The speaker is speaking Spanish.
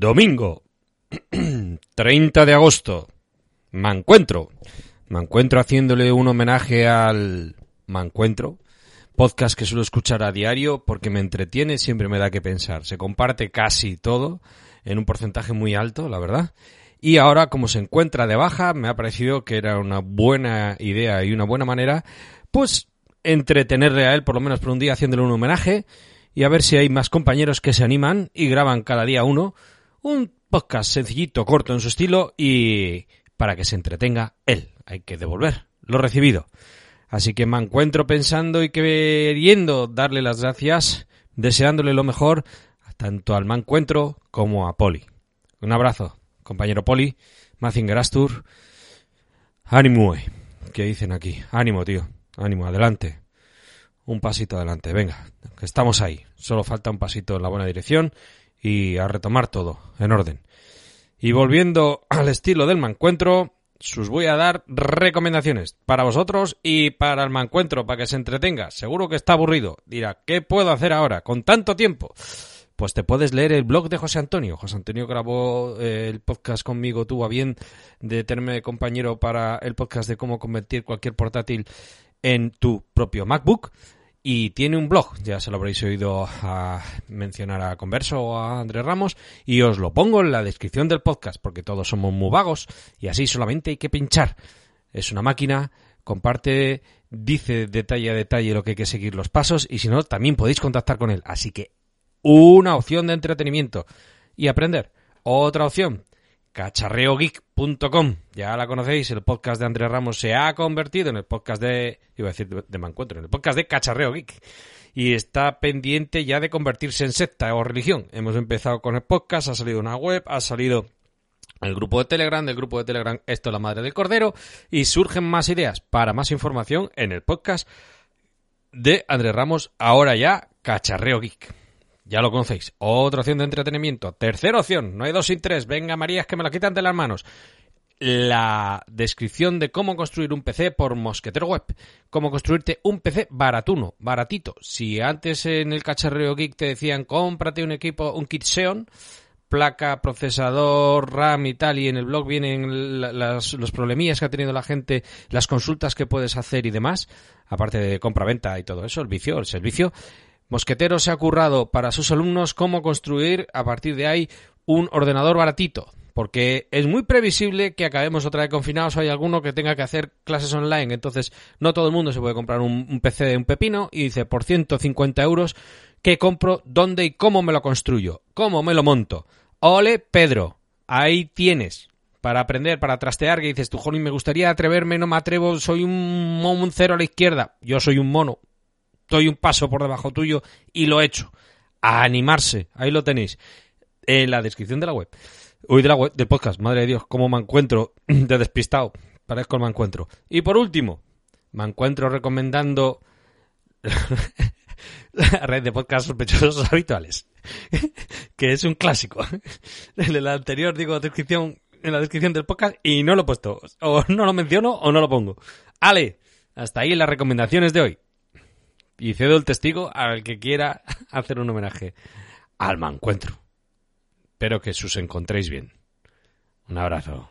Domingo, 30 de agosto. Me encuentro. Me encuentro haciéndole un homenaje al Me encuentro. Podcast que suelo escuchar a diario porque me entretiene, siempre me da que pensar. Se comparte casi todo en un porcentaje muy alto, la verdad. Y ahora, como se encuentra de baja, me ha parecido que era una buena idea y una buena manera, pues, entretenerle a él por lo menos por un día haciéndole un homenaje y a ver si hay más compañeros que se animan y graban cada día uno un podcast sencillito, corto en su estilo y para que se entretenga él. Hay que devolver lo recibido. Así que me encuentro pensando y queriendo darle las gracias, deseándole lo mejor tanto al encuentro como a Poli. Un abrazo, compañero Poli, Mazinger Astur. Ánimo, eh, ¿qué dicen aquí? Ánimo, tío. Ánimo, adelante. Un pasito adelante, venga, que estamos ahí. Solo falta un pasito en la buena dirección y a retomar todo en orden. Y volviendo al estilo del mancuentro, os voy a dar recomendaciones para vosotros y para el mancuentro, para que se entretenga. Seguro que está aburrido. Dirá, ¿qué puedo hacer ahora con tanto tiempo? Pues te puedes leer el blog de José Antonio. José Antonio grabó eh, el podcast conmigo, tuvo a bien de tenerme compañero para el podcast de cómo convertir cualquier portátil en tu propio MacBook y tiene un blog, ya se lo habréis oído mencionar a Converso o a Andrés Ramos, y os lo pongo en la descripción del podcast, porque todos somos muy vagos y así solamente hay que pinchar. Es una máquina, comparte, dice detalle a detalle lo que hay que seguir los pasos, y si no, también podéis contactar con él. Así que una opción de entretenimiento y aprender. Otra opción, cacharreogeek.com. Ya la conocéis, el podcast de Andrés Ramos se ha convertido en el podcast de, iba a decir de, Mancuentro, en el podcast de Cacharreo Geek. Y está pendiente ya de convertirse en secta o religión. Hemos empezado con el podcast, ha salido una web, ha salido el grupo de Telegram, del grupo de Telegram Esto es la Madre del Cordero, y surgen más ideas para más información en el podcast de Andrés Ramos, ahora ya Cacharreo Geek. Ya lo conocéis. Otra opción de entretenimiento. Tercera opción. No hay dos sin tres. Venga, Marías, que me la quitan de las manos. La descripción de cómo construir un PC por Mosquetero Web. Cómo construirte un PC baratuno, baratito. Si antes en el cacharreo geek te decían cómprate un equipo, un kit Xeon, placa, procesador, RAM y tal, y en el blog vienen los problemillas que ha tenido la gente, las consultas que puedes hacer y demás, aparte de compra-venta y todo eso, el vicio, el servicio, Mosquetero se ha currado para sus alumnos cómo construir a partir de ahí un ordenador baratito, porque es muy previsible que acabemos otra vez confinados o hay alguno que tenga que hacer clases online, entonces no todo el mundo se puede comprar un, PC de un pepino y dice por 150 euros ¿qué compro? ¿Dónde y cómo me lo construyo? ¿Cómo me lo monto? Ole, Pedro, ahí tienes para aprender, para trastear, que dices tú, Jolín, me gustaría atreverme, no me atrevo, soy un, un cero a la izquierda, yo soy un mono, estoy un paso por debajo tuyo y lo he hecho. A animarse, ahí lo tenéis. En la descripción de la web. Hoy de la web, del podcast, madre de Dios, cómo me encuentro de despistado. Parezco el me encuentro. Y por último, me encuentro recomendando la red de podcast sospechosos habituales, que es un clásico. En la anterior digo descripción, en la descripción del podcast y no lo he puesto. O no lo menciono o no lo pongo. Ale, hasta ahí las recomendaciones de hoy y cedo el testigo al que quiera hacer un homenaje al mancuentro. Espero que sus encontréis bien. Un abrazo.